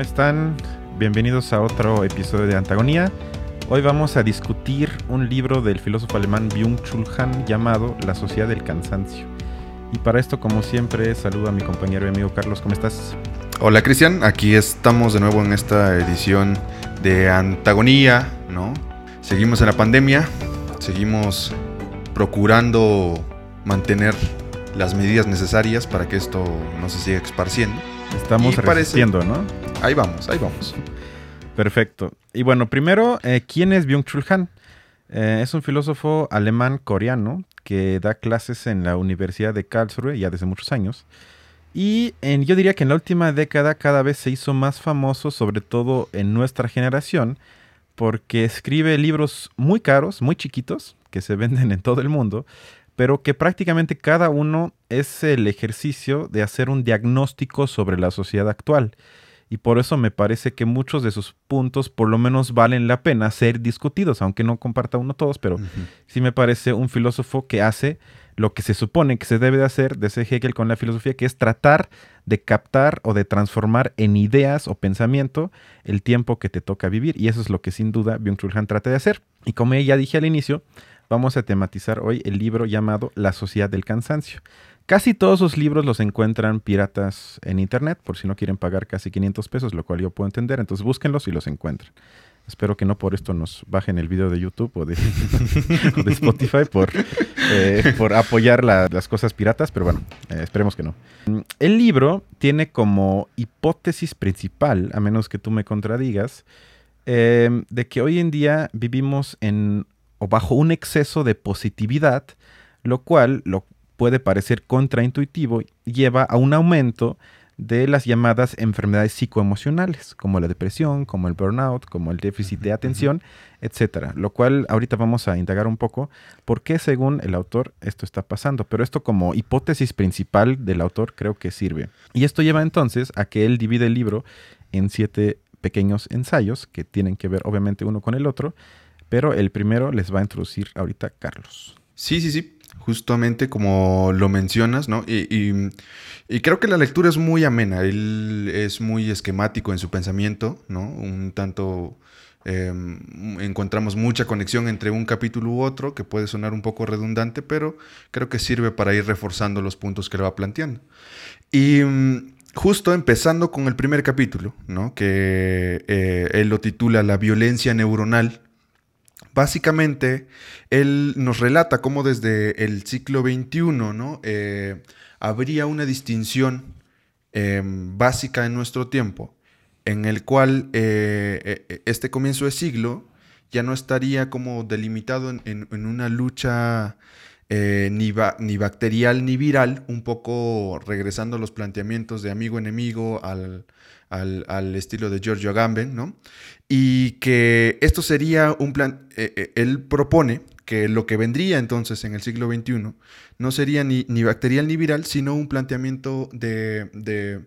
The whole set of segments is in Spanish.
¿Cómo están? Bienvenidos a otro episodio de Antagonía. Hoy vamos a discutir un libro del filósofo alemán Byung-Chul Han llamado La Sociedad del Cansancio. Y para esto, como siempre, saludo a mi compañero y amigo Carlos. ¿Cómo estás? Hola Cristian, aquí estamos de nuevo en esta edición de Antagonía, ¿no? Seguimos en la pandemia, seguimos procurando mantener las medidas necesarias para que esto no se siga esparciendo. Estamos Y parece- ¿no? Ahí vamos, ahí vamos. Perfecto. Y bueno, primero, eh, ¿quién es Byung-Chul Han? Eh, es un filósofo alemán-coreano que da clases en la Universidad de Karlsruhe ya desde muchos años. Y yo diría que en la última década cada vez se hizo más famoso, sobre todo en nuestra generación, porque escribe libros muy caros, muy chiquitos, que se venden en todo el mundo, pero que prácticamente cada uno es el ejercicio de hacer un diagnóstico sobre la sociedad actual. Y por eso me parece que muchos de sus puntos por lo menos valen la pena ser discutidos, aunque no comparta uno todos, pero sí me parece un filósofo que hace lo que se supone que se debe de hacer, de Hegel con la filosofía, que es tratar de captar o de transformar en ideas o pensamiento el tiempo que te toca vivir. Y eso es lo que sin duda Byung-Chul Han trata de hacer. Y como ya dije al inicio, vamos a tematizar hoy el libro llamado La Sociedad del Cansancio. Casi todos sus libros los encuentran piratas en internet, por si no quieren pagar casi 500 pesos, lo cual yo puedo entender. Entonces búsquenlos y los encuentran. Espero que no por esto nos bajen el video de YouTube o de, Spotify por, eh, por apoyar la- las cosas piratas, pero bueno, eh, esperemos que no. Mm, El libro tiene como hipótesis principal, a menos que tú me contradigas, eh, de que hoy en día vivimos en o bajo un exceso de positividad, lo cual lo puede parecer contraintuitivo, lleva a un aumento de las llamadas enfermedades psicoemocionales, como la depresión, como el burnout, como el déficit de atención, etcétera. Lo cual ahorita vamos a indagar un poco por qué, según el autor, esto está pasando. Pero esto como hipótesis principal del autor creo que sirve. Y esto lleva entonces a que él divide el libro en siete pequeños ensayos que tienen que ver obviamente uno con el otro, pero el primero les va a introducir ahorita Carlos. Sí, sí, sí. Justamente como lo mencionas, ¿no? Y, creo que la lectura es muy amena. Él es muy esquemático en su pensamiento, ¿no? Un tanto. eh, encontramos mucha conexión entre un capítulo u otro, que puede sonar un poco redundante, pero creo que sirve para ir reforzando los puntos que le va planteando. Y mm, justo empezando con el primer capítulo, ¿no? Que eh, él lo titula La violencia neuronal. Básicamente, él nos relata cómo desde el siglo XXI, ¿no? Eh, habría una distinción eh, básica en nuestro tiempo, en el cual eh, eh, este comienzo de siglo ya no estaría como delimitado en, una lucha ni, ni bacterial ni viral, un poco regresando a los planteamientos de amigo-enemigo al, al- al estilo de Giorgio Agamben, ¿no? Y que esto sería un plan, eh, eh, él propone que lo que vendría entonces en el siglo XXI no sería ni, ni bacterial ni viral, sino un planteamiento de, de,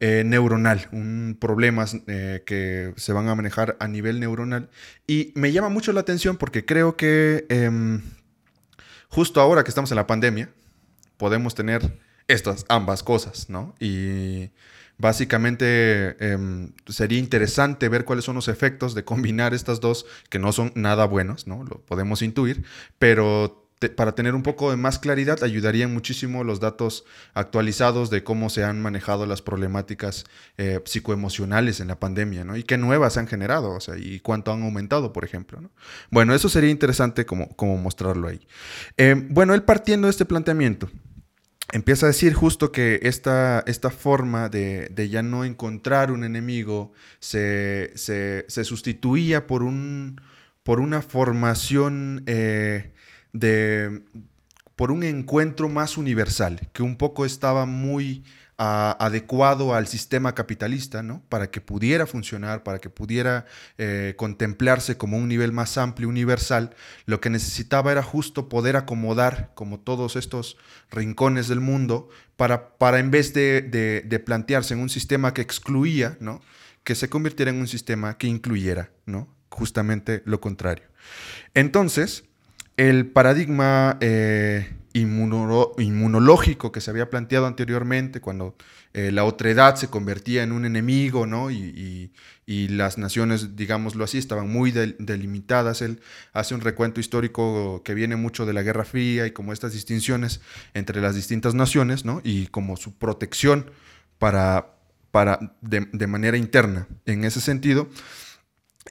eh, neuronal, un problemas que se van a manejar a nivel neuronal. Y me llama mucho la atención porque creo que em, justo ahora que estamos en la pandemia, podemos tener estas ambas cosas, ¿no? Y básicamente em, sería interesante ver cuáles son los efectos de combinar estas dos, que no son nada buenos, ¿no? Lo podemos intuir, pero para tener un poco de más claridad ayudarían muchísimo los datos actualizados de cómo se han manejado las problemáticas eh, psicoemocionales en la pandemia, ¿no? Y qué nuevas se han generado, o sea, y cuánto han aumentado, por ejemplo, ¿no? Bueno, eso sería interesante como, como mostrarlo ahí. Eh, bueno, él partiendo de este planteamiento, empieza a decir justo que esta, esta forma de, ya no encontrar un enemigo se, se- se sustituía por, un, por una formación eh, de por un encuentro más universal, que un poco estaba muy adecuado al sistema capitalista, ¿no? Para que pudiera funcionar, para que pudiera eh, contemplarse como un nivel más amplio, universal, lo que necesitaba era justo poder acomodar como todos estos rincones del mundo para, para en vez de, de- de plantearse en un sistema que excluía, ¿no? Que se convirtiera en un sistema que incluyera, ¿no? Justamente lo contrario. Entonces, el paradigma eh, inmunológico que se había planteado anteriormente, cuando eh, la otredad se convertía en un enemigo, ¿no? Y, las naciones, digámoslo así, estaban muy delimitadas. Él hace un recuento histórico que viene mucho de la Guerra Fría y como estas distinciones entre las distintas naciones, ¿no? Y como su protección para, para de, manera interna. En ese sentido,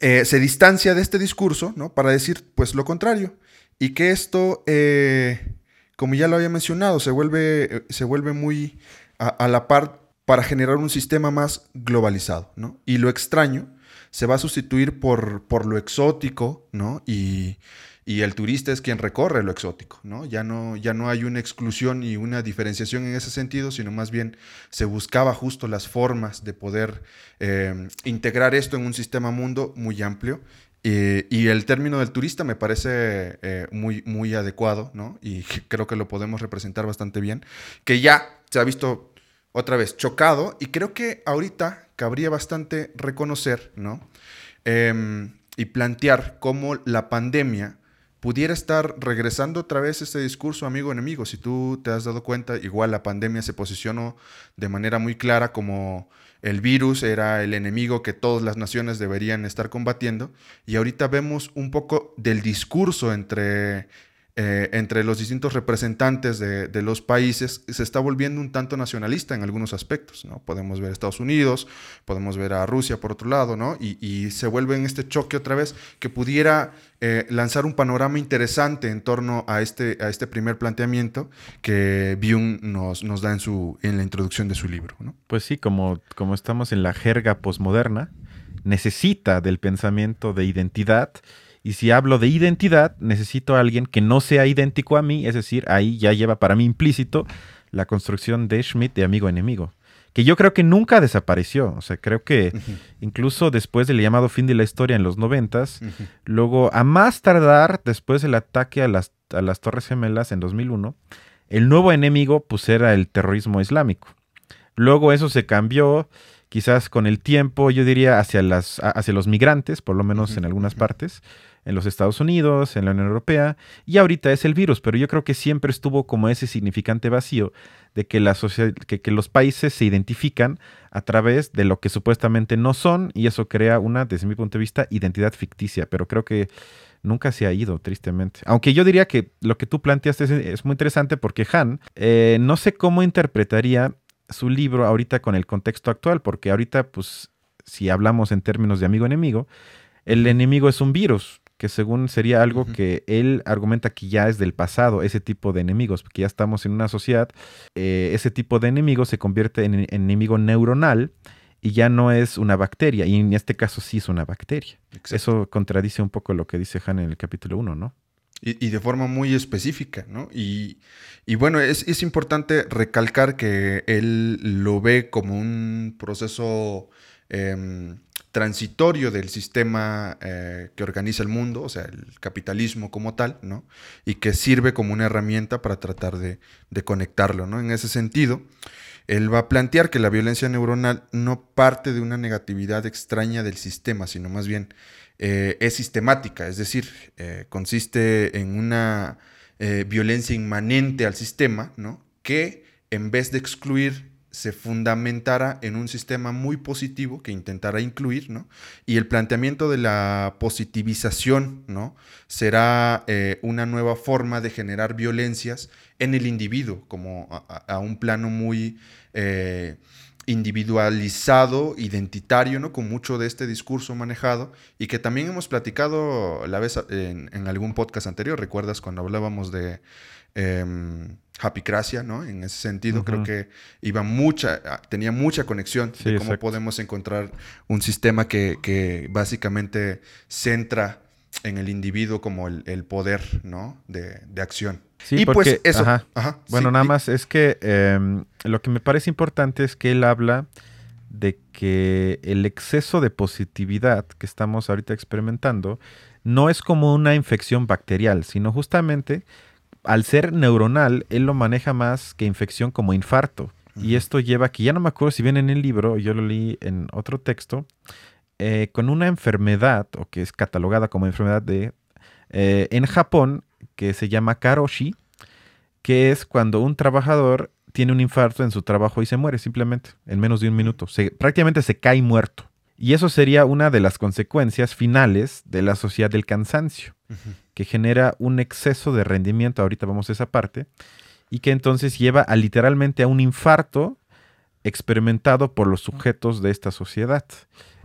eh, se distancia de este discurso, ¿no? Para decir, pues, lo contrario. Y que esto... Eh, como ya lo había mencionado, se vuelve, se vuelve muy a, la par para generar un sistema más globalizado, ¿no? Y lo extraño se va a sustituir por, por lo exótico, ¿no? Y, el turista es quien recorre lo exótico, ¿no? Ya, ¿no? ya no hay una exclusión y una diferenciación en ese sentido, sino más bien se buscaba justo las formas de poder eh, integrar esto en un sistema mundo muy amplio y el término del turista me parece eh, muy, muy adecuado, ¿no? Y creo que lo podemos representar bastante bien. Que ya se ha visto otra vez chocado y creo que ahorita cabría bastante reconocer, ¿no? Em, y plantear cómo la pandemia pudiera estar regresando otra vez ese discurso amigo-enemigo. Si tú te has dado cuenta, igual la pandemia se posicionó de manera muy clara como el virus era el enemigo que todas las naciones deberían estar combatiendo. Y ahorita vemos un poco del discurso entre eh, entre los distintos representantes de, los países se está volviendo un tanto nacionalista en algunos aspectos. ¿no? Podemos ver a Estados Unidos, podemos ver a Rusia por otro lado, ¿no? y, se vuelve en este choque otra vez que pudiera eh, lanzar un panorama interesante en torno a este, a este primer planteamiento que Byung nos, nos da en, su, en la introducción de su libro. ¿no? Pues sí, como, como estamos en la jerga posmoderna, necesita del pensamiento de identidad y si hablo de identidad, necesito a alguien que no sea idéntico a mí, es decir, ahí ya lleva para mí implícito la construcción de Schmidt de amigo-enemigo, que yo creo que nunca desapareció. O sea, creo que incluso después del llamado fin de la historia en los noventas, luego a más tardar, después del ataque a las, a las Torres Gemelas en 2001, el nuevo enemigo pues era el terrorismo islámico. Luego eso se cambió, quizás con el tiempo, yo diría, hacia, las, hacia los migrantes, por lo menos en algunas partes en los Estados Unidos, en la Unión Europea, y ahorita es el virus, pero yo creo que siempre estuvo como ese significante vacío de que, la que, que, los países se identifican a través de lo que supuestamente no son, y eso crea una, desde mi punto de vista, identidad ficticia, pero creo que nunca se ha ido, tristemente. Aunque yo diría que lo que tú planteaste es, muy interesante porque Han, eh, no sé cómo interpretaría su libro ahorita con el contexto actual, porque ahorita, pues, si hablamos en términos de amigo-enemigo, el enemigo es un virus, que según sería algo que él argumenta que ya es del pasado, ese tipo de enemigos, porque ya estamos en una sociedad, eh, ese tipo de enemigo se convierte en, enemigo neuronal y ya no es una bacteria, y en este caso sí es una bacteria. Eso contradice un poco lo que dice Han en el capítulo 1, ¿no? Y, de forma muy específica, ¿no? Y, bueno, es, importante recalcar que él lo ve como un proceso Em, transitorio del sistema eh, que organiza el mundo, o sea, el capitalismo como tal, ¿no? Y que sirve como una herramienta para tratar de, conectarlo, ¿no? En ese sentido, él va a plantear que la violencia neuronal no parte de una negatividad extraña del sistema, sino más bien eh, es sistemática, es decir, eh, consiste en una violencia inmanente al sistema, ¿no? Que en vez de excluir se fundamentara en un sistema muy positivo que intentara incluir, ¿no? Y el planteamiento de la positivización, ¿no? Será eh, una nueva forma de generar violencias en el individuo, como a, un plano muy eh, individualizado, identitario, ¿no? Con mucho de este discurso manejado y que también hemos platicado la vez en, en algún podcast anterior, ¿recuerdas cuando hablábamos de... Happycracia, ¿no? En ese sentido, creo que iba mucha, tenía mucha conexión de cómo podemos encontrar un sistema que, básicamente centra en el individuo como el, poder, ¿no? De, acción. Sí, y pues eso. bueno, nada más es que em, lo que me parece importante es que él habla de que el exceso de positividad que estamos ahorita experimentando no es como una infección bacterial, sino justamente al ser neuronal, él lo maneja más que infección como infarto. Y esto lleva, que ya no me acuerdo si viene en el libro, yo lo leí en otro texto, eh, con una enfermedad, o que es catalogada como enfermedad de, eh, en Japón, que se llama karoshi, que es cuando un trabajador tiene un infarto en su trabajo y se muere simplemente en menos de un minuto. prácticamente se cae muerto. Y eso sería una de las consecuencias finales de la sociedad del cansancio, que genera un exceso de rendimiento, ahorita vamos a esa parte, y que entonces lleva a literalmente a un infarto experimentado por los sujetos de esta sociedad.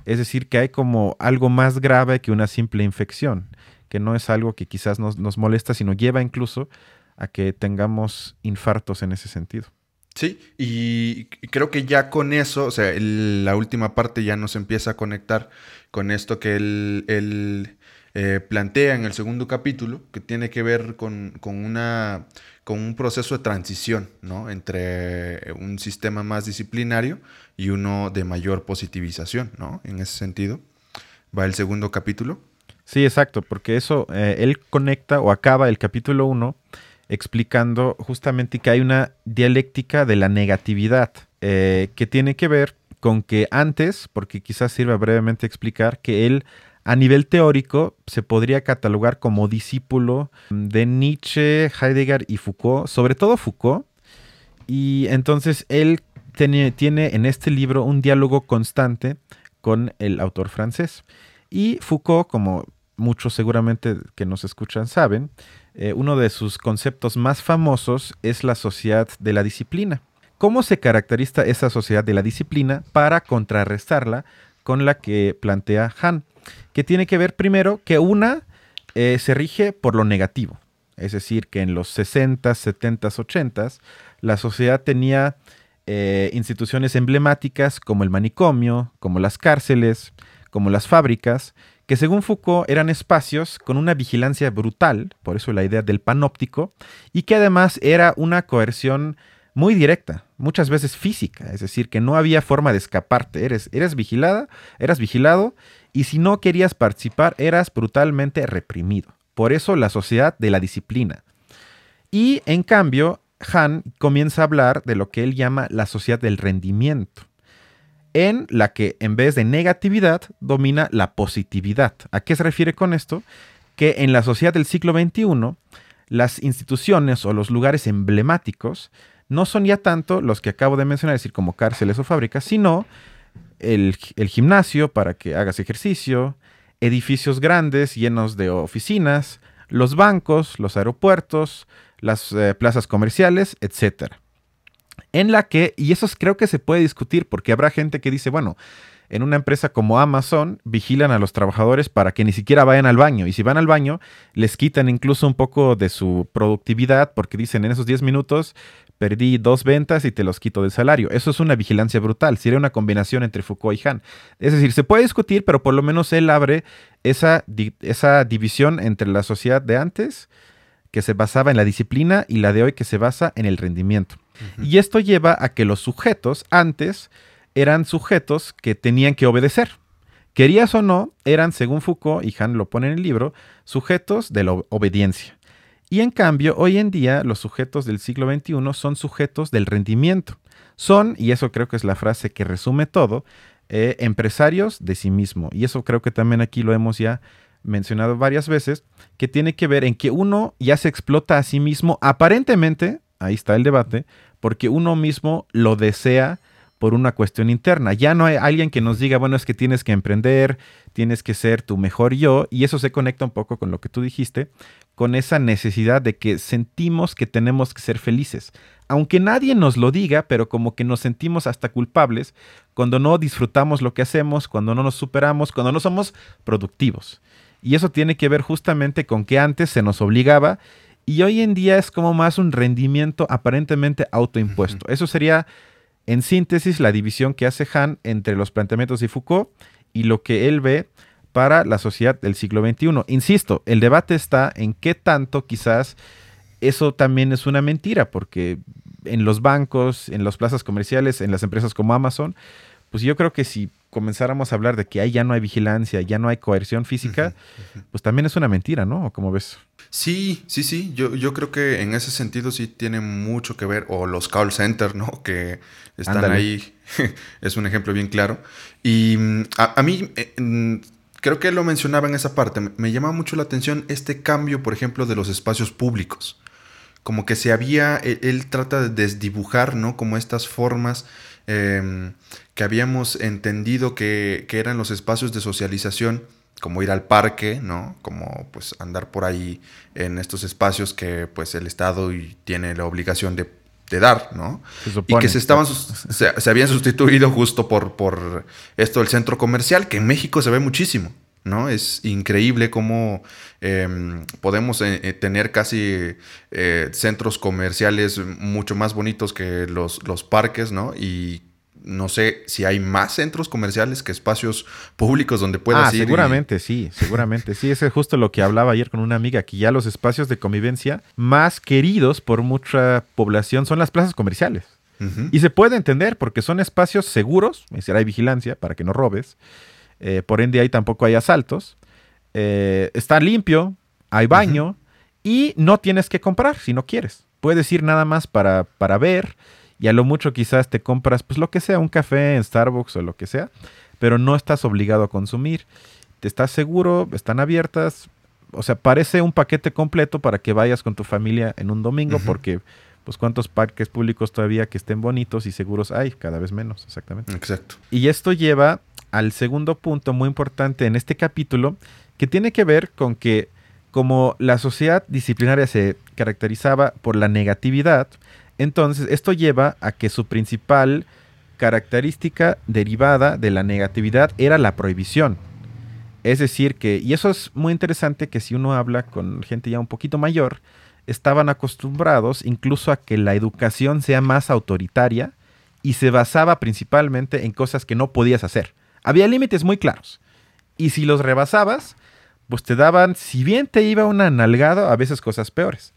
Es decir, que hay como algo más grave que una simple infección, que no es algo que quizás nos, nos molesta, sino lleva incluso a que tengamos infartos en ese sentido. Sí, y creo que ya con eso, o sea, la última parte ya nos empieza a conectar con esto que él, eh, plantea en el segundo capítulo, que tiene que ver con, una, con un proceso de transición, ¿no? Entre un sistema más disciplinario y uno de mayor positivización, ¿no? En ese sentido, va el segundo capítulo. Sí, exacto, porque eso, eh, él conecta o acaba el capítulo 1 explicando justamente que hay una dialéctica de la negatividad eh, que tiene que ver con que antes, porque quizás sirva brevemente explicar, que él a nivel teórico se podría catalogar como discípulo de Nietzsche, Heidegger y Foucault, sobre todo Foucault, y entonces él tiene, en este libro un diálogo constante con el autor francés. Y Foucault, como muchos seguramente que nos escuchan saben, eh, uno de sus conceptos más famosos es la sociedad de la disciplina. ¿Cómo se caracteriza esa sociedad de la disciplina para contrarrestarla con la que plantea Han? Que tiene que ver primero que una eh, se rige por lo negativo. Es decir, que en los 60, 70, 80 la sociedad tenía eh, instituciones emblemáticas como el manicomio, como las cárceles, como las fábricas, que según Foucault eran espacios con una vigilancia brutal, por eso la idea del panóptico, y que además era una coerción muy directa, muchas veces física, es decir, que no había forma de escaparte, eres, eres vigilada, eras vigilado, y si no querías participar, eras brutalmente reprimido. Por eso la sociedad de la disciplina. Y en cambio, Han comienza a hablar de lo que él llama la sociedad del rendimiento en la que en vez de negatividad domina la positividad. ¿A qué se refiere con esto? Que en la sociedad del siglo XXI, las instituciones o los lugares emblemáticos no son ya tanto los que acabo de mencionar, es decir, como cárceles o fábricas, sino el, gimnasio para que hagas ejercicio, edificios grandes llenos de oficinas, los bancos, los aeropuertos, las eh, plazas comerciales, etcétera en la que, y eso creo que se puede discutir porque habrá gente que dice, bueno, en una empresa como Amazon vigilan a los trabajadores para que ni siquiera vayan al baño. Y si van al baño, les quitan incluso un poco de su productividad porque dicen, en esos 10 minutos perdí dos ventas y te los quito del salario. Eso es una vigilancia brutal. Sería una combinación entre Foucault y Han. Es decir, se puede discutir, pero por lo menos él abre esa, esa división entre la sociedad de antes, que se basaba en la disciplina, y la de hoy, que se basa en el rendimiento. Y esto lleva a que los sujetos antes eran sujetos que tenían que obedecer. Querías o no, eran, según Foucault, y Han lo pone en el libro, sujetos de la obediencia. Y en cambio, hoy en día, los sujetos del siglo XXI son sujetos del rendimiento. Son, y eso creo que es la frase que resume todo, eh, empresarios de sí mismo. Y eso creo que también aquí lo hemos ya mencionado varias veces, que tiene que ver en que uno ya se explota a sí mismo, aparentemente, ahí está el debate, porque uno mismo lo desea por una cuestión interna. Ya no hay alguien que nos diga, bueno, es que tienes que emprender, tienes que ser tu mejor yo, y eso se conecta un poco con lo que tú dijiste, con esa necesidad de que sentimos que tenemos que ser felices. Aunque nadie nos lo diga, pero como que nos sentimos hasta culpables cuando no disfrutamos lo que hacemos, cuando no nos superamos, cuando no somos productivos. Y eso tiene que ver justamente con que antes se nos obligaba y hoy en día es como más un rendimiento aparentemente autoimpuesto. Eso sería, en síntesis, la división que hace Han entre los planteamientos de Foucault y lo que él ve para la sociedad del siglo XXI. Insisto, el debate está en qué tanto quizás eso también es una mentira, porque en los bancos, en las plazas comerciales, en las empresas como Amazon, pues yo creo que si comenzáramos a hablar de que ahí ya no hay vigilancia, ya no hay coerción física, pues también es una mentira, ¿no? ¿Cómo ves? Sí, sí, sí. Yo, yo creo que en ese sentido sí tiene mucho que ver. O los call centers, ¿no? Que están ahí. es un ejemplo bien claro. Y mm, a, mí, eh, mm, creo que lo mencionaba en esa parte. Me, llama mucho la atención este cambio, por ejemplo, de los espacios públicos como que se había, él, trata de desdibujar, ¿no? Como estas formas em, que habíamos entendido que, que, eran los espacios de socialización, como ir al parque, ¿no? Como pues andar por ahí en estos espacios que pues el Estado tiene la obligación de de dar, ¿no? y que se estaban se, habían sustituido justo por, por esto del centro comercial, que en México se ve muchísimo, ¿no? Es increíble cómo em, podemos eh, eh, tener casi eh, centros comerciales mucho más bonitos que los, los parques, ¿no? Y no sé si hay más centros comerciales que espacios públicos donde puedas ah, Seguramente sí, seguramente sí. Ese es justo lo que hablaba ayer con una amiga, que ya los espacios de convivencia más queridos por mucha población son las plazas comerciales. Y se puede entender porque son espacios seguros, es decir, hay vigilancia para que no robes, eh, por ende ahí tampoco hay asaltos, eh, está limpio, hay baño y no tienes que comprar si no quieres. Puedes ir nada más para, para ver y a lo mucho quizás te compras pues lo que sea, un café en Starbucks o lo que sea, pero no estás obligado a consumir. Te estás seguro, están abiertas, o sea, parece un paquete completo para que vayas con tu familia en un domingo porque pues cuántos parques públicos todavía que estén bonitos y seguros hay, cada vez menos, exactamente. Exacto. Y esto lleva al segundo punto muy importante en este capítulo, que tiene que ver con que como la sociedad disciplinaria se caracterizaba por la negatividad, entonces, esto lleva a que su principal característica derivada de la negatividad era la prohibición. Es decir, que, y eso es muy interesante que si uno habla con gente ya un poquito mayor, estaban acostumbrados incluso a que la educación sea más autoritaria y se basaba principalmente en cosas que no podías hacer. Había límites muy claros. Y si los rebasabas, pues te daban, si bien te iba una nalgada, a veces cosas peores.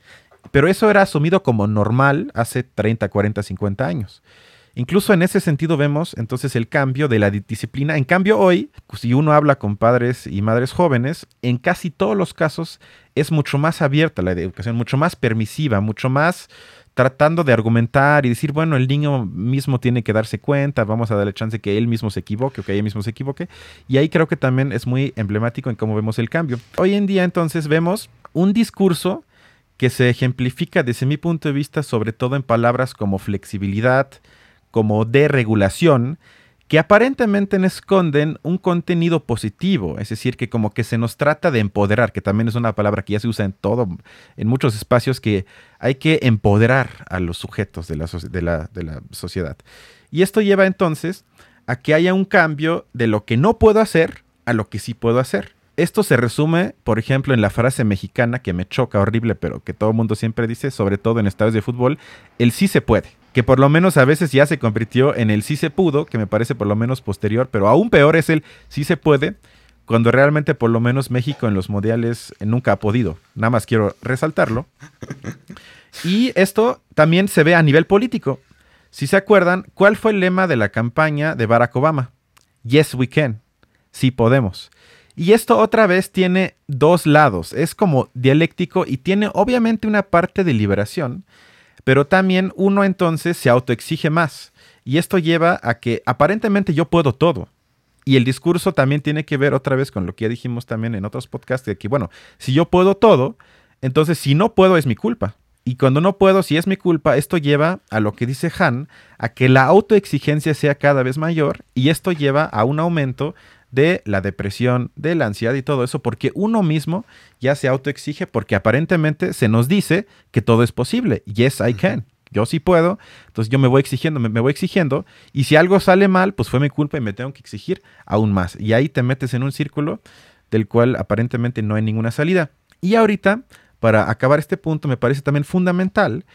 Pero eso era asumido como normal hace 30, 40, 50 años. Incluso en ese sentido vemos entonces el cambio de la disciplina. En cambio hoy, si uno habla con padres y madres jóvenes, en casi todos los casos es mucho más abierta la educación, mucho más permisiva, mucho más tratando de argumentar y decir, bueno, el niño mismo tiene que darse cuenta, vamos a darle chance que él mismo se equivoque o que ella mismo se equivoque. Y ahí creo que también es muy emblemático en cómo vemos el cambio. Hoy en día entonces vemos un discurso que se ejemplifica desde mi punto de vista sobre todo en palabras como flexibilidad, como deregulación, que aparentemente esconden un contenido positivo, es decir, que como que se nos trata de empoderar, que también es una palabra que ya se usa en todo, en muchos espacios, que hay que empoderar a los sujetos de la, sociedad. Y esto lleva entonces a que haya un cambio de lo que no puedo hacer a lo que sí puedo hacer. Esto se resume, por ejemplo, en la frase mexicana que me choca horrible, pero que todo el mundo siempre dice, sobre todo en estadios de fútbol, el sí se puede. Que por lo menos a veces ya se convirtió en el sí se pudo, que me parece por lo menos posterior, pero aún peor es el sí se puede, cuando realmente por lo menos México en los mundiales nunca ha podido. Nada más quiero resaltarlo. Y esto también se ve a nivel político. Si se acuerdan, ¿cuál fue el lema de la campaña de Barack Obama? Yes, we can. Sí podemos. Y esto otra vez tiene dos lados, es como dialéctico y tiene obviamente una parte de liberación, pero también uno entonces se autoexige más. Y esto lleva a que aparentemente yo puedo todo. Y el discurso también tiene que ver otra vez con lo que ya dijimos también en otros podcasts, de que bueno, si yo puedo todo, entonces si no puedo es mi culpa. Y cuando no puedo, si es mi culpa, esto lleva a lo que dice Han, a que la autoexigencia sea cada vez mayor y esto lleva a un aumento de la depresión, de la ansiedad y todo eso, porque uno mismo ya se autoexige porque aparentemente se nos dice que todo es posible. Yes, I can. Yo sí puedo, entonces yo me voy exigiendo, me, voy exigiendo, y si algo sale mal, pues fue mi culpa y me tengo que exigir aún más. Y ahí te metes en un círculo del cual aparentemente no hay ninguna salida. Y ahorita, para acabar este punto, me parece también fundamental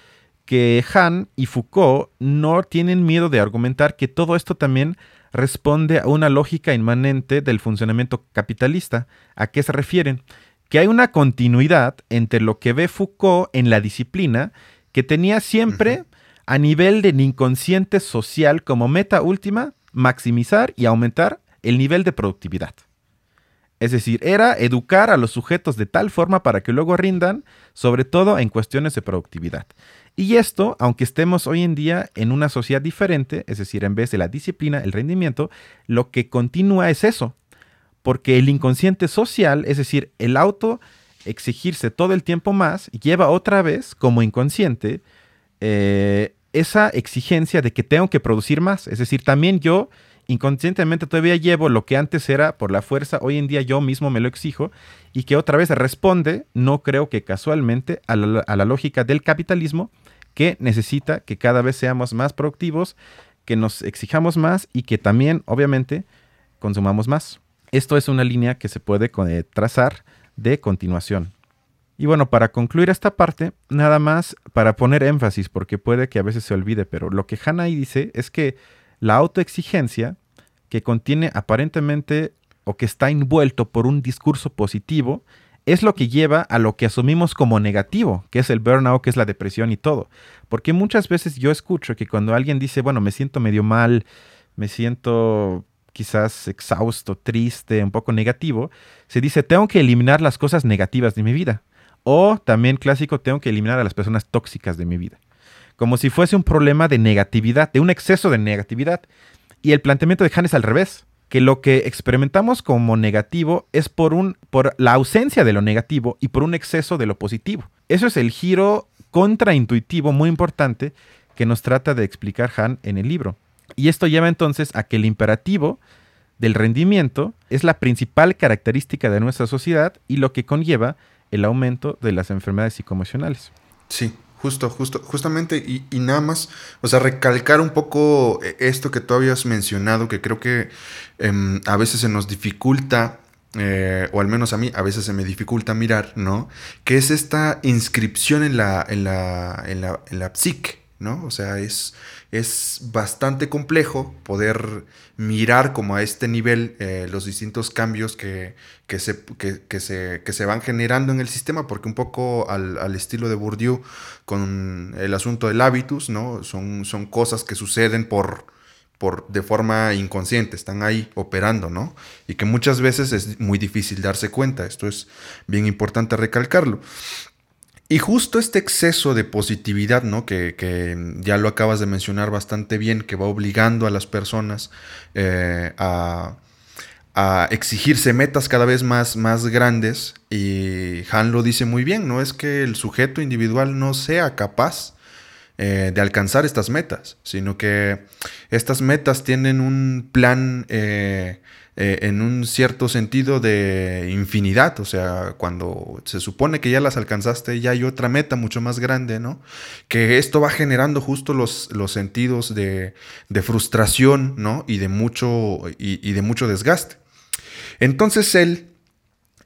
que Han y Foucault no tienen miedo de argumentar que todo esto también responde a una lógica inmanente del funcionamiento capitalista. ¿A qué se refieren? Que hay una continuidad entre lo que ve Foucault en la disciplina, que tenía siempre a nivel del inconsciente social como meta última maximizar y aumentar el nivel de productividad. Es decir, era educar a los sujetos de tal forma para que luego rindan, sobre todo en cuestiones de productividad. Y esto, aunque estemos hoy en día en una sociedad diferente, es decir, en vez de la disciplina, el rendimiento, lo que continúa es eso. Porque el inconsciente social, es decir, el auto exigirse todo el tiempo más, lleva otra vez como inconsciente eh, esa exigencia de que tengo que producir más. Es decir, también yo inconscientemente todavía llevo lo que antes era por la fuerza, hoy en día yo mismo me lo exijo y que otra vez responde, no creo que casualmente, a la, lógica del capitalismo que necesita que cada vez seamos más productivos, que nos exijamos más y que también, obviamente, consumamos más. Esto es una línea que se puede eh, trazar de continuación. Y bueno, para concluir esta parte, nada más para poner énfasis, porque puede que a veces se olvide, pero lo que Hannah dice es que la autoexigencia, que contiene aparentemente o que está envuelto por un discurso positivo, es lo que lleva a lo que asumimos como negativo, que es el burnout, que es la depresión y todo. Porque muchas veces yo escucho que cuando alguien dice, bueno, me siento medio mal, me siento quizás exhausto, triste, un poco negativo, se dice, tengo que eliminar las cosas negativas de mi vida. O también clásico, tengo que eliminar a las personas tóxicas de mi vida. Como si fuese un problema de negatividad, de un exceso de negatividad. Y el planteamiento de Han es al revés, que lo que experimentamos como negativo es por, un, por la ausencia de lo negativo y por un exceso de lo positivo. Eso es el giro contraintuitivo muy importante que nos trata de explicar Han en el libro. Y esto lleva entonces a que el imperativo del rendimiento es la principal característica de nuestra sociedad y lo que conlleva el aumento de las enfermedades psicoemocionales. Sí, justo, justo, justamente, y, nada más, o sea, recalcar un poco eh, esto que tú habías mencionado, que creo que em, a veces se nos dificulta, eh, o al menos a mí, a veces se me dificulta mirar, ¿no? Que es esta inscripción en la, en la, en la, en la psique, ¿no? O sea, es, es bastante complejo poder mirar como a este nivel eh, los distintos cambios que, se, que, se, se, van generando en el sistema, porque un poco al, estilo de Bourdieu con el asunto del hábitus, ¿no? Son, son cosas que suceden por, por, de forma inconsciente, están ahí operando, ¿no? Y que muchas veces es muy difícil darse cuenta, esto es bien importante recalcarlo. Y justo este exceso de positividad, ¿no? Que, ya lo acabas de mencionar bastante bien, que va obligando a las personas eh, a, exigirse metas cada vez más, más grandes. Y Han lo dice muy bien, ¿no? Es que el sujeto individual no sea capaz eh, de alcanzar estas metas, sino que estas metas tienen un plan eh, eh, en un cierto sentido de infinidad, o sea, cuando se supone que ya las alcanzaste, ya hay otra meta mucho más grande, ¿no? Que esto va generando justo los, los sentidos de, frustración, ¿no? Y de mucho, y, de mucho desgaste. Entonces él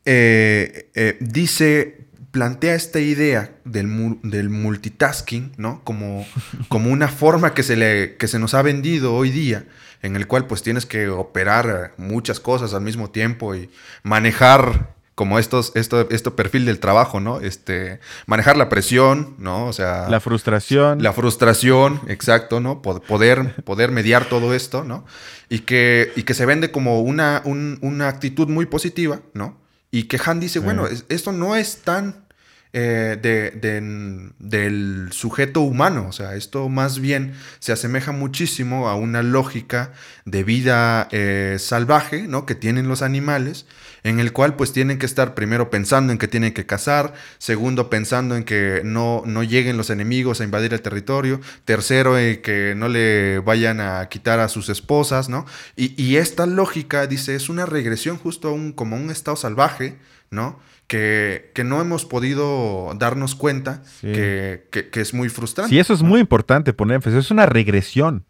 eh, eh, dice, plantea esta idea del, del multitasking, ¿no? Como, como, una forma que se, le, que se nos ha vendido hoy día en el cual pues tienes que operar muchas cosas al mismo tiempo y manejar como estos, esto, este perfil del trabajo, ¿no? Este, manejar la presión, ¿no? O sea... La frustración. La frustración, exacto, ¿no? Poder, poder mediar todo esto, ¿no? Y que, y que se vende como una, una actitud muy positiva, ¿no? Y que Han dice, bueno, esto no es tan eh, de, del sujeto humano. O sea, esto más bien se asemeja muchísimo a una lógica de vida eh, salvaje, ¿no? Que tienen los animales, en el cual pues tienen que estar primero pensando en que tienen que cazar, segundo pensando en que no, no lleguen los enemigos a invadir el territorio, tercero en que no le vayan a quitar a sus esposas, ¿no? Y, y esta lógica, dice, es una regresión justo a un, como un estado salvaje, ¿no? Que, no hemos podido darnos cuenta que, es muy frustrante. Sí, eso es muy importante poner énfasis. Es una regresión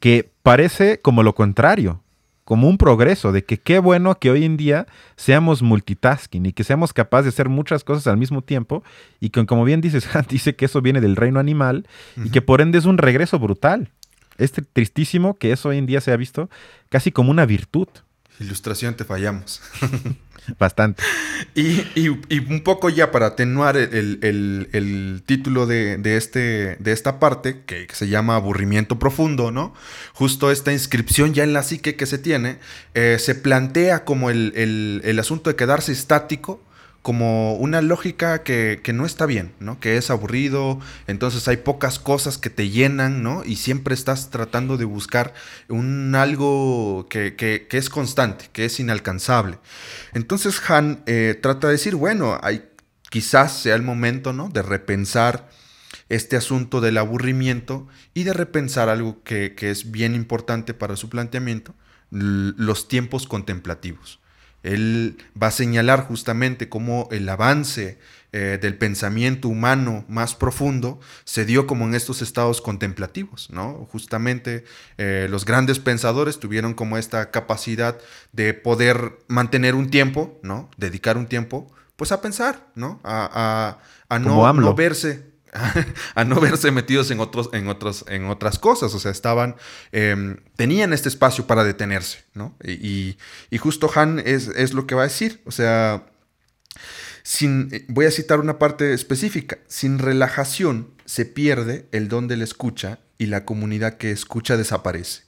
que parece como lo contrario, como un progreso, de que qué bueno que hoy en día seamos multitasking y que seamos capaces de hacer muchas cosas al mismo tiempo y que, como bien dices, dice que eso viene del reino animal y que por ende es un regreso brutal. Es tristísimo que eso hoy en día se ha visto casi como una virtud. Ilustración, te fallamos. Bastante. Y, un poco ya para atenuar el, título de, este, de esta parte, que, se llama aburrimiento profundo, ¿no? Justo esta inscripción ya en la psique que se tiene, eh, se plantea como el, asunto de quedarse estático como una lógica que, no está bien, ¿no? Que es aburrido, entonces hay pocas cosas que te llenan, ¿no? Y siempre estás tratando de buscar un algo que, es constante, que es inalcanzable. Entonces Han eh, trata de decir, bueno, quizás sea el momento, ¿no? De repensar este asunto del aburrimiento y de repensar algo que, que es bien importante para su planteamiento, los tiempos contemplativos. Él va a señalar justamente cómo el avance eh, del pensamiento humano más profundo se dio como en estos estados contemplativos, ¿no? Justamente eh, los grandes pensadores tuvieron como esta capacidad de poder mantener un tiempo, ¿no? Dedicar un tiempo, pues a pensar, ¿no? A, no, no verse a no verse metidos en, otros, en, otros, en otras cosas. O sea, estaban, em, tenían este espacio para detenerse, ¿no? Y, justo Han es, lo que va a decir. O sea, sin, voy a citar una parte específica. Sin relajación se pierde el don de la escucha y la comunidad que escucha desaparece.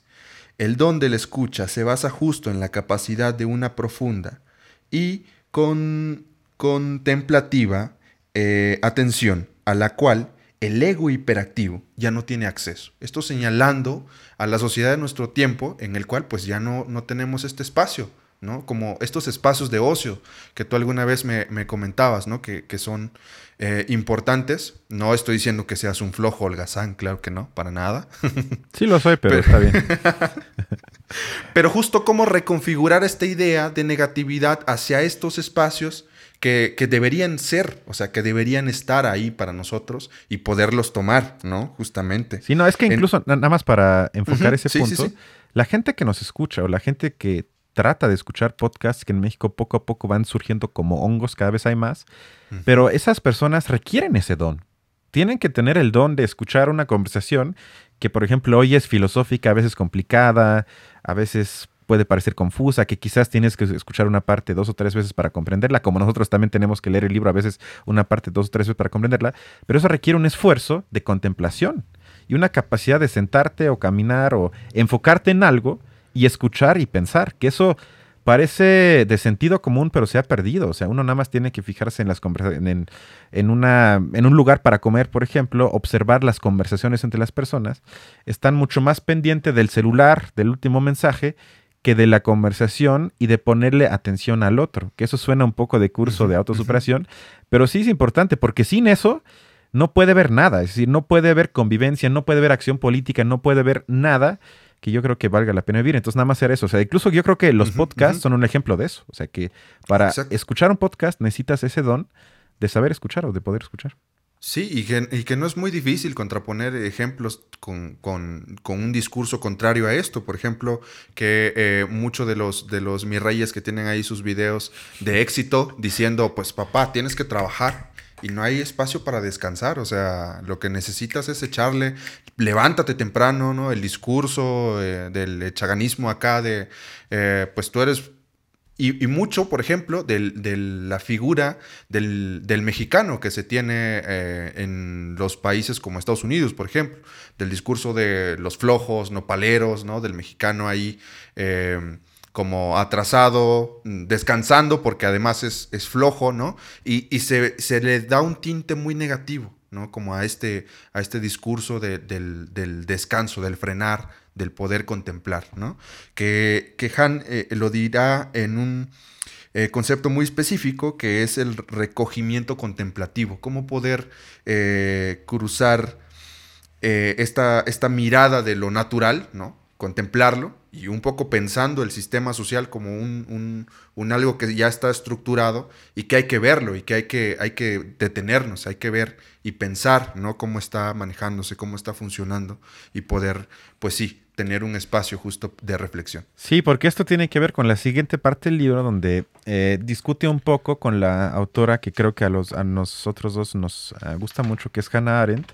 El don de la escucha se basa justo en la capacidad de una profunda y con contemplativa eh, atención a la cual el ego hiperactivo ya no tiene acceso. Esto señalando a la sociedad de nuestro tiempo en el cual pues ya no, no tenemos este espacio, ¿no? Como estos espacios de ocio que tú alguna vez me, comentabas, ¿no? Que, son eh, importantes. No estoy diciendo que seas un flojo holgazán, claro que no, para nada. Sí lo soy, pero, está bien. pero justo cómo reconfigurar esta idea de negatividad hacia estos espacios que, deberían ser, o sea, que deberían estar ahí para nosotros y poderlos tomar, ¿no? Justamente. Sí, no, es que incluso, nada más para enfocar ese punto, la gente que nos escucha o la gente que trata de escuchar podcasts que en México poco a poco van surgiendo como hongos, cada vez hay más, pero esas personas requieren ese don. Tienen que tener el don de escuchar una conversación que, por ejemplo, hoy es filosófica, a veces complicada, a veces puede parecer confusa, que quizás tienes que escuchar una parte dos o tres veces para comprenderla, como nosotros también tenemos que leer el libro a veces una parte dos o tres veces para comprenderla, pero eso requiere un esfuerzo de contemplación y una capacidad de sentarte o caminar o enfocarte en algo y escuchar y pensar, que eso parece de sentido común, pero se ha perdido. O sea, uno nada más tiene que fijarse en las conversaciones, en, en un lugar para comer, por ejemplo, observar las conversaciones entre las personas. Están mucho más pendientes del celular, del último mensaje, que de la conversación y de ponerle atención al otro, que eso suena un poco de curso de autosuperación, pero sí es importante porque sin eso no puede haber nada, es decir, no puede haber convivencia, no puede haber acción política, no puede haber nada que yo creo que valga la pena vivir. Entonces, nada más hacer eso. O sea, incluso yo creo que los podcasts son un ejemplo de eso. O sea, que para escuchar un podcast necesitas ese don de saber escuchar o de poder escuchar. Sí, y que, no es muy difícil contraponer ejemplos con, un discurso contrario a esto. Por ejemplo, que eh, muchos de los, de los mis reyes que tienen ahí sus videos de éxito diciendo, pues papá, tienes que trabajar y no hay espacio para descansar. O sea, lo que necesitas es echarle, levántate temprano, ¿no? El discurso eh, del chaganismo acá de, eh, pues tú eres y, mucho, por ejemplo, de la figura del, mexicano que se tiene eh, en los países como Estados Unidos, por ejemplo, del discurso de los flojos, nopaleros, ¿no? Del mexicano ahí eh, como atrasado, descansando, porque además es, flojo, ¿no? Y, se, le da un tinte muy negativo, ¿no? Como a este, a este discurso del descanso, del frenar, del poder contemplar, ¿no? Que, que Han eh, lo dirá en un eh, concepto muy específico que es el recogimiento contemplativo, cómo poder eh, cruzar esta, esta mirada de lo natural, ¿no? Contemplarlo y un poco pensando el sistema social como un, algo que ya está estructurado y que hay que verlo y que hay que, hay que detenernos, hay que ver y pensar, ¿no? Cómo está manejándose, cómo está funcionando y poder, pues sí, tener un espacio justo de reflexión. Sí, porque esto tiene que ver con la siguiente parte del libro donde eh, discute un poco con la autora que creo que a, los, a nosotros dos nos eh, gusta mucho, que es Hannah Arendt,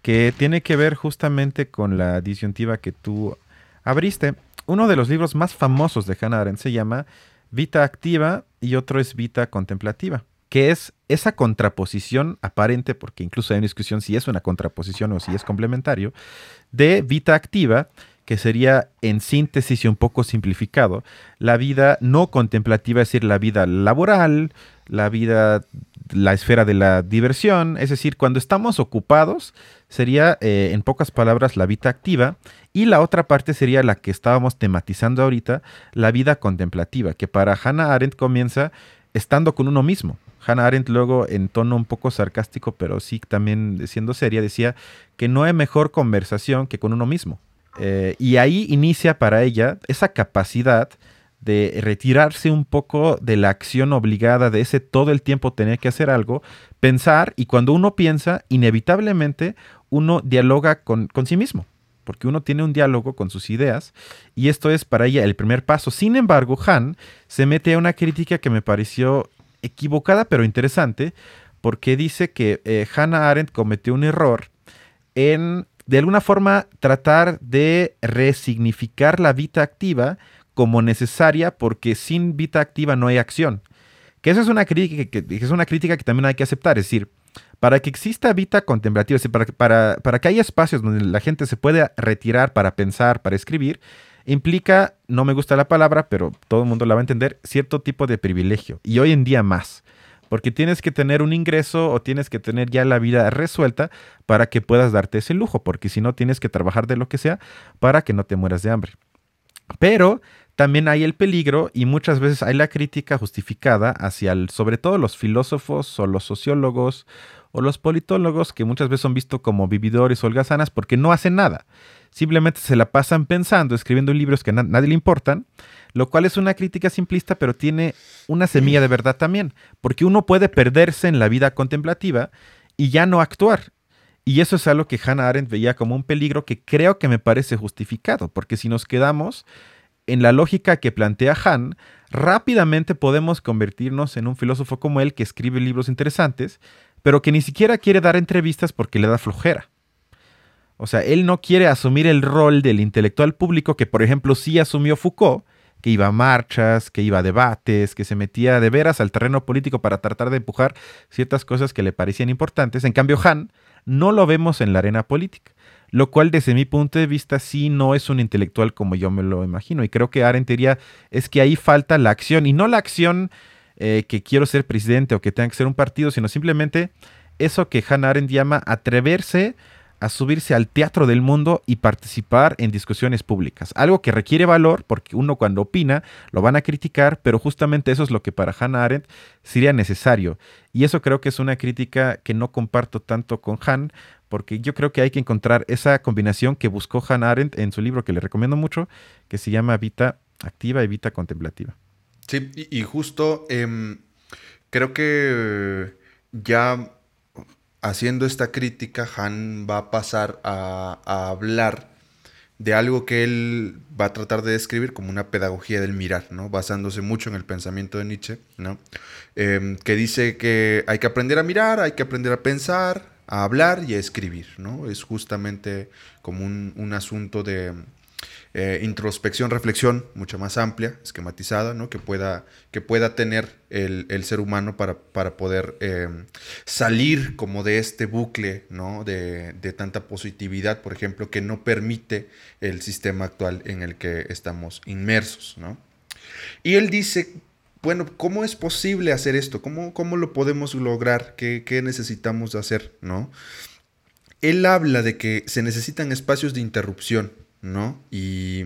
que tiene que ver justamente con la disyuntiva que tú abriste. Uno de los libros más famosos de Hannah Arendt se llama Vita Activa y otro es Vita Contemplativa que es esa contraposición aparente, porque incluso hay una discusión si es una contraposición o si es complementario, de vida activa, que sería en síntesis y un poco simplificado, la vida no contemplativa, es decir, la vida laboral, la vida, la esfera de la diversión, es decir, cuando estamos ocupados, sería eh, en pocas palabras la vida activa, y la otra parte sería la que estábamos tematizando ahorita, la vida contemplativa, que para Hannah Arendt comienza estando con uno mismo. Hannah Arendt luego, en tono un poco sarcástico, pero sí también siendo seria, decía que no hay mejor conversación que con uno mismo. Eh, y ahí inicia para ella esa capacidad de retirarse un poco de la acción obligada, de ese todo el tiempo tener que hacer algo, pensar, y cuando uno piensa, inevitablemente uno dialoga con, con sí mismo porque uno tiene un diálogo con sus ideas y esto es para ella el primer paso. Sin embargo, Han se mete a una crítica que me pareció equivocada pero interesante porque dice que eh, Hannah Arendt cometió un error en de alguna forma tratar de resignificar la vida activa como necesaria porque sin vida activa no hay acción. Que eso es una crítica que, es una crítica que también hay que aceptar. Es decir, para que exista vida contemplativa, para, para que haya espacios donde la gente se pueda retirar para pensar, para escribir, implica, no me gusta la palabra, pero todo el mundo la va a entender, cierto tipo de privilegio. Y hoy en día más. Porque tienes que tener un ingreso o tienes que tener ya la vida resuelta para que puedas darte ese lujo. Porque si no, tienes que trabajar de lo que sea para que no te mueras de hambre. Pero también hay el peligro y muchas veces hay la crítica justificada hacia el, sobre todo los filósofos o los sociólogos o los politólogos que muchas veces son vistos como vividores o holgazanas porque no hacen nada. Simplemente se la pasan pensando, escribiendo libros que a nadie le importan, lo cual es una crítica simplista, pero tiene una semilla de verdad también, porque uno puede perderse en la vida contemplativa y ya no actuar. Y eso es algo que Hannah Arendt veía como un peligro que creo que me parece justificado, porque si nos quedamos en la lógica que plantea Han, rápidamente podemos convertirnos en un filósofo como él que escribe libros interesantes, pero que ni siquiera quiere dar entrevistas porque le da flojera. O sea, él no quiere asumir el rol del intelectual público que, por ejemplo, sí asumió Foucault, que iba a marchas, que iba a debates, que se metía de veras al terreno político para tratar de empujar ciertas cosas que le parecían importantes. En cambio, Han no lo vemos en la arena política lo cual desde mi punto de vista sí no es un intelectual como yo me lo imagino. Y creo que Arendt diría es que ahí falta la acción y no la acción eh, que quiero ser presidente o que tenga que ser un partido, sino simplemente eso que Hannah Arendt llama atreverse a subirse al teatro del mundo y participar en discusiones públicas. Algo que requiere valor porque uno cuando opina lo van a criticar, pero justamente eso es lo que para Hannah Arendt sería necesario. Y eso creo que es una crítica que no comparto tanto con Han, porque yo creo que hay que encontrar esa combinación que buscó Hannah Arendt en su libro que le recomiendo mucho, que se llama Vita Activa y Vita Contemplativa. Sí, y, justo em, creo que ya haciendo esta crítica, Han va a pasar a, hablar de algo que él va a tratar de describir como una pedagogía del mirar, ¿no? Basándose mucho en el pensamiento de Nietzsche, ¿no? Em, que dice que hay que aprender a mirar, hay que aprender a pensar, a hablar y a escribir, ¿no? Es justamente como un, asunto de eh, introspección, reflexión mucho más amplia, esquematizada, ¿no? Que pueda, que pueda tener el, ser humano para, para poder eh, salir como de este bucle, ¿no? De, de, tanta positividad, por ejemplo, que no permite el sistema actual en el que estamos inmersos, ¿no? Y él dice bueno, ¿cómo es posible hacer esto? ¿Cómo, cómo lo podemos lograr? ¿Qué, necesitamos hacer? ¿No? Él habla de que se necesitan espacios de interrupción, ¿no? Y,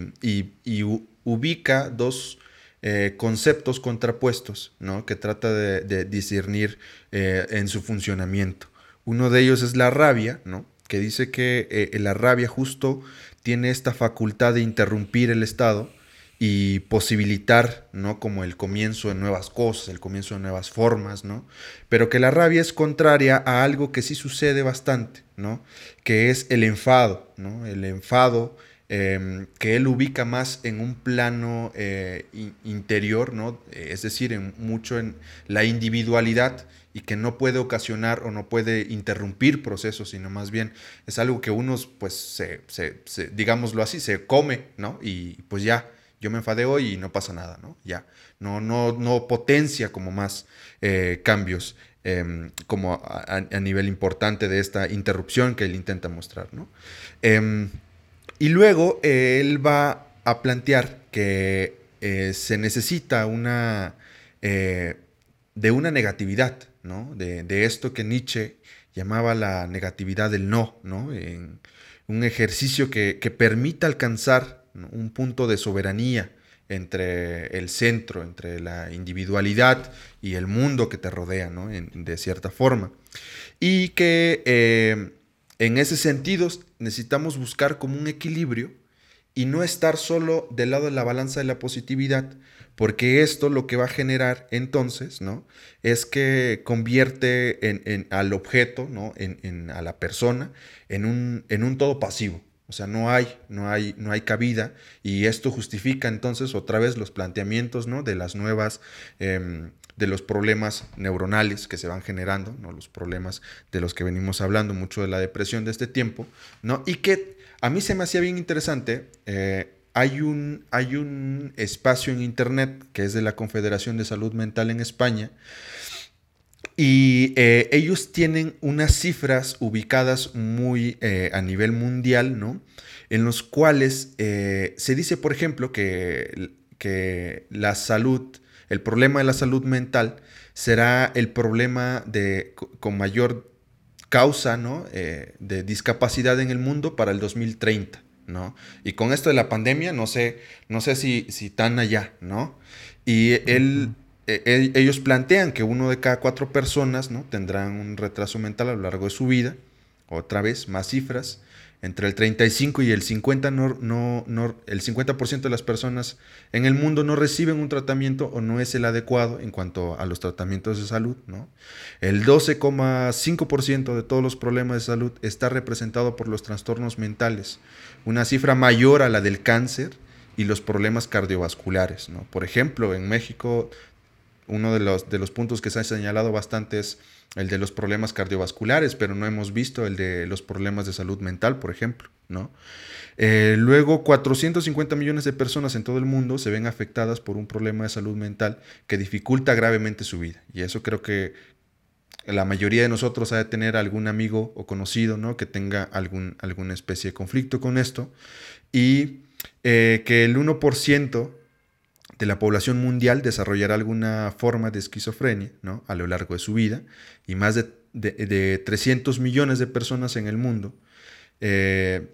ubica dos eh, conceptos contrapuestos, ¿no? Que trata de, discernir eh, en su funcionamiento. Uno de ellos es la rabia, ¿no? Que dice que eh, la rabia justo tiene esta facultad de interrumpir el estado y posibilitar, ¿no? Como el comienzo de nuevas cosas, el comienzo de nuevas formas, ¿no? Pero que la rabia es contraria a algo que sí sucede bastante, ¿no? Que es el enfado, ¿no? El enfado em, que él ubica más en un plano eh, interior, ¿no? Es decir, en, mucho en la individualidad y que no puede ocasionar o no puede interrumpir procesos, sino más bien es algo que unos, pues, digámoslo así, se come, ¿no? Y pues ya, yo me enfadé hoy y no pasa nada, ¿no? Ya, no, no, no potencia como más eh, cambios em, como a, nivel importante de esta interrupción que él intenta mostrar, ¿no? Em, Y luego él va a plantear que se necesita una de una negatividad, ¿no? De, esto que Nietzsche llamaba la negatividad del no, ¿no? Un ejercicio que, permita alcanzar un punto de soberanía entre el centro, entre la individualidad y el mundo que te rodea, ¿no? de cierta forma. Y que eh, en ese sentido necesitamos buscar como un equilibrio y no estar solo del lado de la balanza de la positividad, porque esto lo que va a generar entonces, ¿no? Es que convierte en, al objeto, ¿no? En, a la persona, en un, en un todo pasivo. O sea, no hay, no hay, no hay cabida y esto justifica entonces otra vez los planteamientos, ¿no? De las nuevas, em, de los problemas neuronales que se van generando, ¿no? Los problemas de los que venimos hablando mucho de la depresión de este tiempo, ¿no? Y que a mí se me hacía bien interesante. Eh, hay un, hay un espacio en Internet que es de la Confederación de Salud Mental en España. Y eh, ellos tienen unas cifras ubicadas muy eh, a nivel mundial, ¿no? En los cuales se dice, por ejemplo, que, que la salud, el problema de la salud mental será el problema de, con mayor causa, ¿no? de discapacidad en el mundo para el 2030. ¿no? Y con esto de la pandemia, no sé, no sé si, si tan allá, ¿no? Y él, e, ellos plantean que uno de cada cuatro personas, ¿no? Tendrán un retraso mental a lo largo de su vida, otra vez, más cifras, entre el 35 y el 50 no, no, el 50% de las personas en el mundo no reciben un tratamiento o no es el adecuado en cuanto a los tratamientos de salud. El 12,5% de todos los problemas de salud está representado por los trastornos mentales, una cifra mayor a la del cáncer y los problemas cardiovasculares. Por ejemplo, en México uno de los, de los puntos que se ha señalado bastante es el de los problemas cardiovasculares, pero no hemos visto el de los problemas de salud mental, por ejemplo, ¿no? Eh, luego, 450 millones de personas en todo el mundo se ven afectadas por un problema de salud mental que dificulta gravemente su vida. Y eso creo que la mayoría de nosotros ha de tener algún amigo o conocido, ¿no? Que tenga algún, alguna especie de conflicto con esto. Y eh, que el 1% de la población mundial desarrollará alguna forma de esquizofrenia ¿no? a lo largo de su vida y más de, 300 millones de personas en el mundo eh,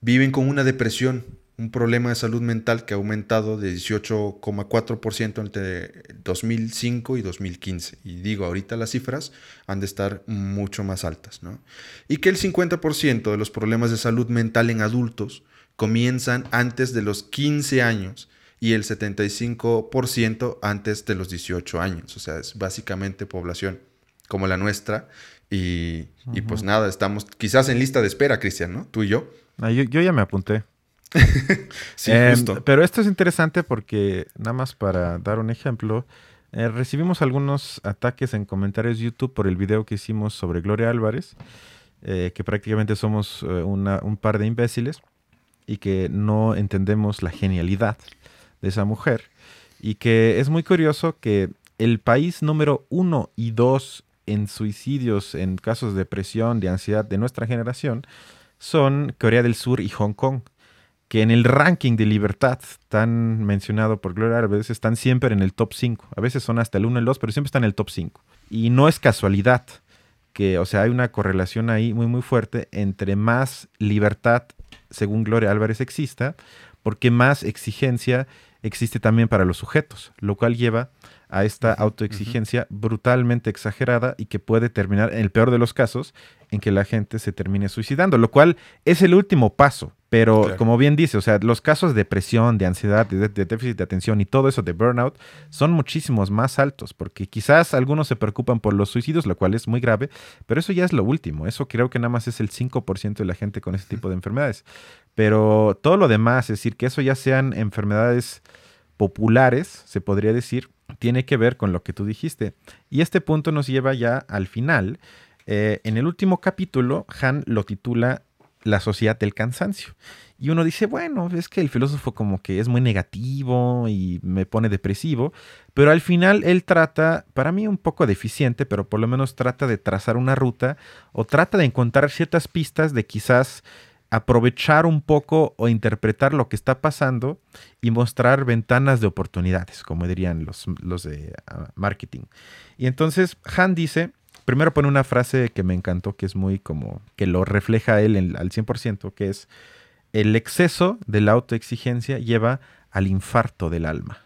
viven con una depresión, un problema de salud mental que ha aumentado de 18,4% entre 2005 y 2015. Y digo, ahorita las cifras han de estar mucho más altas. ¿no? Y que el 50% de los problemas de salud mental en adultos comienzan antes de los 15 años y el 75% antes de los 18 años. O sea, es básicamente población como la nuestra. Y, pues nada, estamos quizás en lista de espera, Cristian, ¿no? Tú y yo. Ah, yo, ya me apunté. sí, em, justo. Pero esto es interesante porque, nada más para dar un ejemplo, eh, recibimos algunos ataques en comentarios YouTube por el video que hicimos sobre Gloria Álvarez, eh, que prácticamente somos eh, un par de imbéciles y que no entendemos la genialidad de esa mujer. Y que es muy curioso que el país número uno y dos en suicidios, en casos de depresión, de ansiedad de nuestra generación, son Corea del Sur y Hong Kong, que en el ranking de libertad tan mencionado por Gloria Álvarez están siempre en el top 5. A veces son hasta el 1 y el 2, pero siempre están en el top 5. Y no es casualidad que, o sea, hay una correlación ahí muy, muy fuerte entre más libertad, según Gloria Álvarez, exista, porque más exigencia existe también para los sujetos, lo cual lleva a esta autoexigencia brutalmente exagerada y que puede terminar, en el peor de los casos, en que la gente se termine suicidando, lo cual es el último paso. Pero como bien dice, o sea, los casos de depresión, de ansiedad, de, déficit de atención y todo eso de burnout son muchísimos más altos, porque quizás algunos se preocupan por los suicidios, lo cual es muy grave, pero eso ya es lo último. Eso creo que nada más es el 5% de la gente con ese tipo de enfermedades. Pero todo lo demás, es decir, que eso ya sean enfermedades populares, se podría decir, tiene que ver con lo que tú dijiste. Y este punto nos lleva ya al final. Eh, en el último capítulo, Han lo titula La sociedad del cansancio. Y uno dice, bueno, es que el filósofo como que es muy negativo y me pone depresivo, pero al final él trata, para mí un poco deficiente, pero por lo menos trata de trazar una ruta o trata de encontrar ciertas pistas de quizás aprovechar un poco o interpretar lo que está pasando y mostrar ventanas de oportunidades, como dirían los, los de ah, marketing. Y entonces Han dice, primero pone una frase que me encantó, que es muy como, que lo refleja él al 100%, que es, el exceso de la autoexigencia lleva al infarto del alma.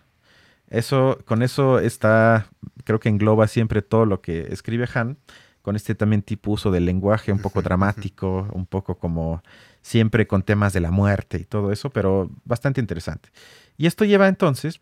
Eso, con eso está, creo que engloba siempre todo lo que escribe Han, con este también tipo uso del lenguaje un poco dramático, un poco como siempre con temas de la muerte y todo eso, pero bastante interesante. Y esto lleva entonces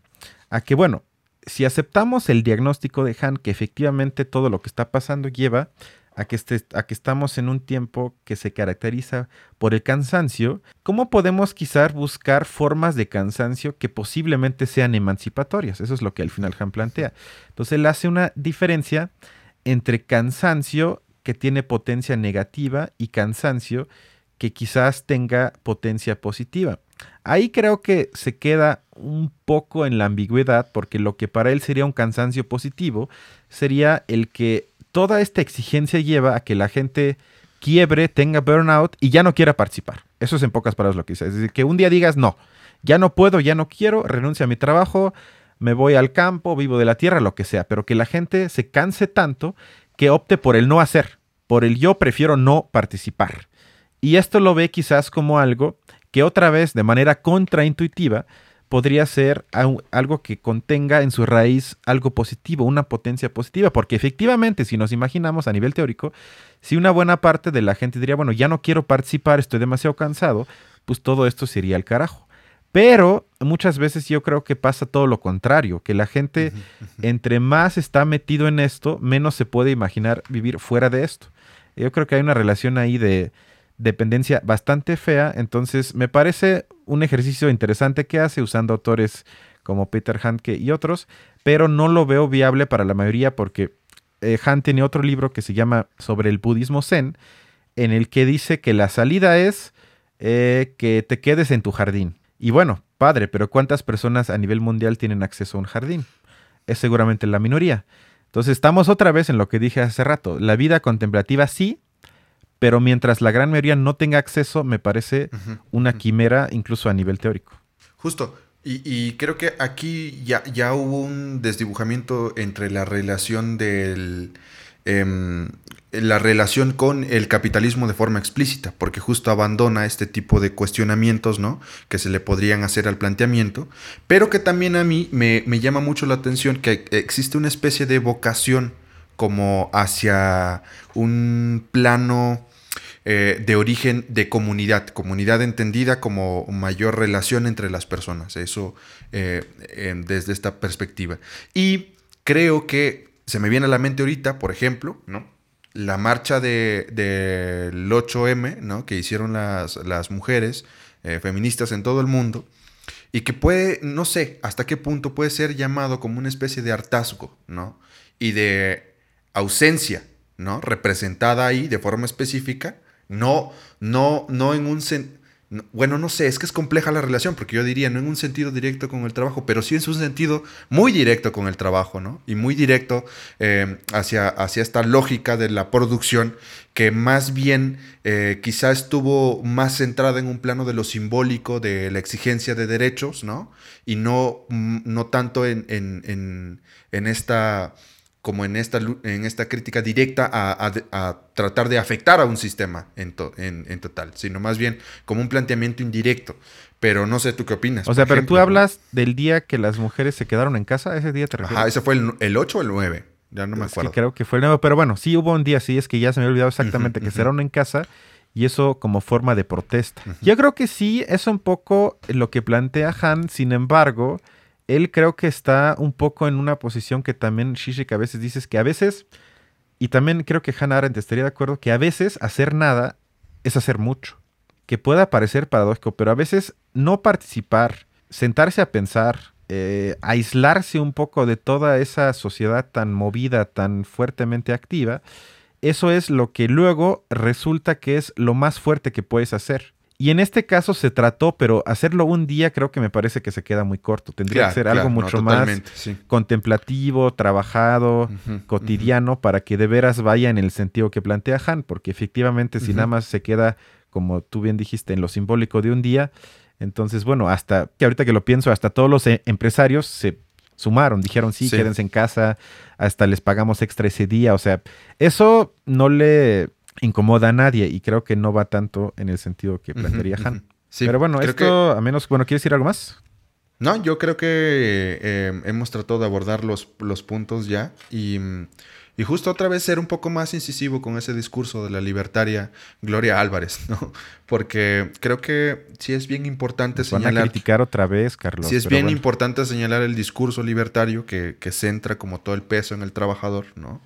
a que, bueno, si aceptamos el diagnóstico de Han, que efectivamente todo lo que está pasando lleva a que, este, a que estamos en un tiempo que se caracteriza por el cansancio, ¿cómo podemos quizás buscar formas de cansancio que posiblemente sean emancipatorias? Eso es lo que al final Han plantea. Entonces él hace una diferencia entre cansancio que tiene potencia negativa y cansancio que quizás tenga potencia positiva. Ahí creo que se queda un poco en la ambigüedad porque lo que para él sería un cansancio positivo sería el que toda esta exigencia lleva a que la gente quiebre, tenga burnout y ya no quiera participar. Eso es en pocas palabras lo que dice. Es decir, que un día digas, no, ya no puedo, ya no quiero, renuncio a mi trabajo, me voy al campo, vivo de la tierra, lo que sea, pero que la gente se canse tanto que opte por el no hacer, por el yo prefiero no participar. Y esto lo ve quizás como algo que otra vez de manera contraintuitiva podría ser algo que contenga en su raíz algo positivo, una potencia positiva, porque efectivamente si nos imaginamos a nivel teórico, si una buena parte de la gente diría, bueno, ya no quiero participar, estoy demasiado cansado, pues todo esto sería el carajo. Pero muchas veces yo creo que pasa todo lo contrario, que la gente entre más está metido en esto, menos se puede imaginar vivir fuera de esto. Yo creo que hay una relación ahí de, dependencia bastante fea. Entonces, me parece un ejercicio interesante que hace usando autores como Peter Handke y otros, pero no lo veo viable para la mayoría porque eh, Han tiene otro libro que se llama Sobre el budismo zen, en el que dice que la salida es eh, que te quedes en tu jardín. Y bueno, padre, pero ¿cuántas personas a nivel mundial tienen acceso a un jardín? Es seguramente la minoría. Entonces estamos otra vez en lo que dije hace rato. La vida contemplativa sí, pero mientras la gran mayoría no tenga acceso, me parece una quimera incluso a nivel teórico. Justo. Y, creo que aquí ya, ya, hubo un desdibujamiento entre la relación del... Em, la relación con el capitalismo de forma explícita, porque justo abandona este tipo de cuestionamientos, ¿no? Que se le podrían hacer al planteamiento, pero que también a mí me, me llama mucho la atención que existe una especie de vocación como hacia un plano eh, de origen de comunidad, comunidad entendida como mayor relación entre las personas, eso eh, desde esta perspectiva. Y creo que se me viene a la mente ahorita, por ejemplo, ¿no? la marcha del de, 8M ¿no? que hicieron las, las mujeres eh, feministas en todo el mundo y que puede, no sé hasta qué punto puede ser llamado como una especie de hartazgo, ¿no? Y de ausencia, ¿no? Representada ahí de forma específica, no, no, no en un bueno, no sé, es que es compleja la relación, porque yo diría, no en un sentido directo con el trabajo, pero sí en un sentido muy directo con el trabajo, ¿no? Y muy directo eh, hacia, hacia esta lógica de la producción, que más bien eh, quizá estuvo más centrada en un plano de lo simbólico, de la exigencia de derechos, ¿no? Y no, mm, no tanto en, en, en esta como en esta, en esta crítica directa a, tratar de afectar a un sistema en, en, total, sino más bien como un planteamiento indirecto. Pero no sé, ¿tú qué opinas? O sea, pero tú hablas del día que las mujeres se quedaron en casa, ese día te refieres. Ajá, ese fue el, 8 o el 9, ya no me acuerdo. creo que fue el 9, pero bueno, sí hubo un día, sí, es que ya se me había olvidado exactamente, que se quedaron en casa y eso como forma de protesta. Yo creo que sí, es un poco lo que plantea Han, sin embargo él creo que está un poco en una posición que también Shishik a veces dices que a veces, y también creo que Hannah Arendt estaría de acuerdo, que a veces hacer nada es hacer mucho. Que pueda parecer paradójico, pero a veces no participar, sentarse a pensar, eh, aislarse un poco de toda esa sociedad tan movida, tan fuertemente activa, eso es lo que luego resulta que es lo más fuerte que puedes hacer. Y en este caso se trató, pero hacerlo un día creo que me parece que se queda muy corto. Tendría que ser algo mucho más contemplativo, trabajado, cotidiano, para que de veras vaya en el sentido que plantea Han, porque efectivamente si nada más se queda como tú bien dijiste, en lo simbólico de un día. Entonces, bueno, hasta que ahorita que lo pienso, hasta todos los eh, empresarios se sumaron, dijeron sí, quédense en casa, hasta les pagamos extra ese día. O sea, eso no le incomoda a nadie y creo que no va tanto en el sentido que plantearía Han. Pero bueno, esto, a menos, bueno, ¿quieres decir algo más? No, yo creo que eh, hemos tratado de abordar los, los puntos ya y, y, justo otra vez ser un poco más incisivo con ese discurso de la libertaria Gloria Álvarez, ¿no? Porque creo que sí es bien importante señalar... Van a criticar otra vez, Carlos. Sí es bien importante señalar el discurso libertario que, que centra como todo el peso en el trabajador, ¿no?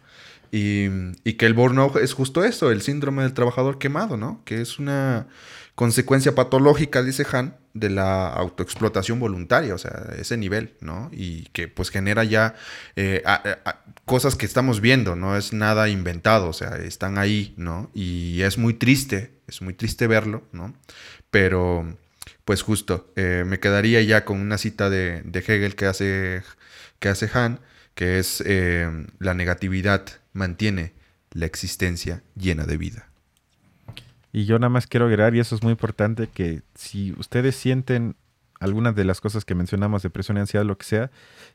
Y, que el burnout es justo eso, el síndrome del trabajador quemado, ¿no? Que es una consecuencia patológica, dice Han, de la autoexplotación voluntaria, o sea, ese nivel, ¿no? Y que pues genera ya eh, cosas que estamos viendo, no es nada inventado, o sea, están ahí, ¿no? Y es muy triste, es muy triste verlo, ¿no? Pero, pues justo, eh, me quedaría ya con una cita de, Hegel que hace, que hace Han, que es eh, la negatividad mantiene la existencia llena de vida. Y yo nada más quiero agregar, y eso es muy importante, que si ustedes sienten algunas de las cosas que mencionamos, depresión y ansiedad, lo que sea,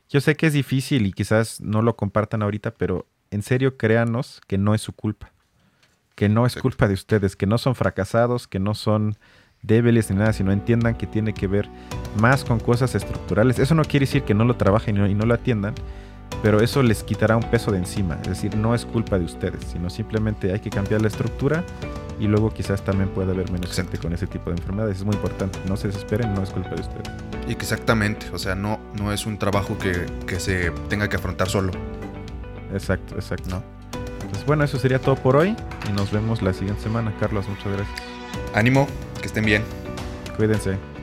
yo sé que es difícil y quizás no lo compartan ahorita, pero en serio créanos que no es su culpa, que no es culpa de ustedes, que no son fracasados, que no son débiles ni nada, sino entiendan que tiene que ver más con cosas estructurales. Eso no quiere decir que no lo trabajen y no lo atiendan, pero eso les quitará un peso de encima. Es decir, no es culpa de ustedes, sino simplemente hay que cambiar la estructura y luego quizás también puede haber menos gente con ese tipo de enfermedades. Es muy importante, no se desesperen, no es culpa de ustedes. Exactamente, o sea, no, no es un trabajo que, que se tenga que afrontar solo. Exacto, exacto. ¿No? Pues bueno, eso sería todo por hoy y nos vemos la siguiente semana. Carlos, muchas gracias. Ánimo, que estén bien. Cuídense.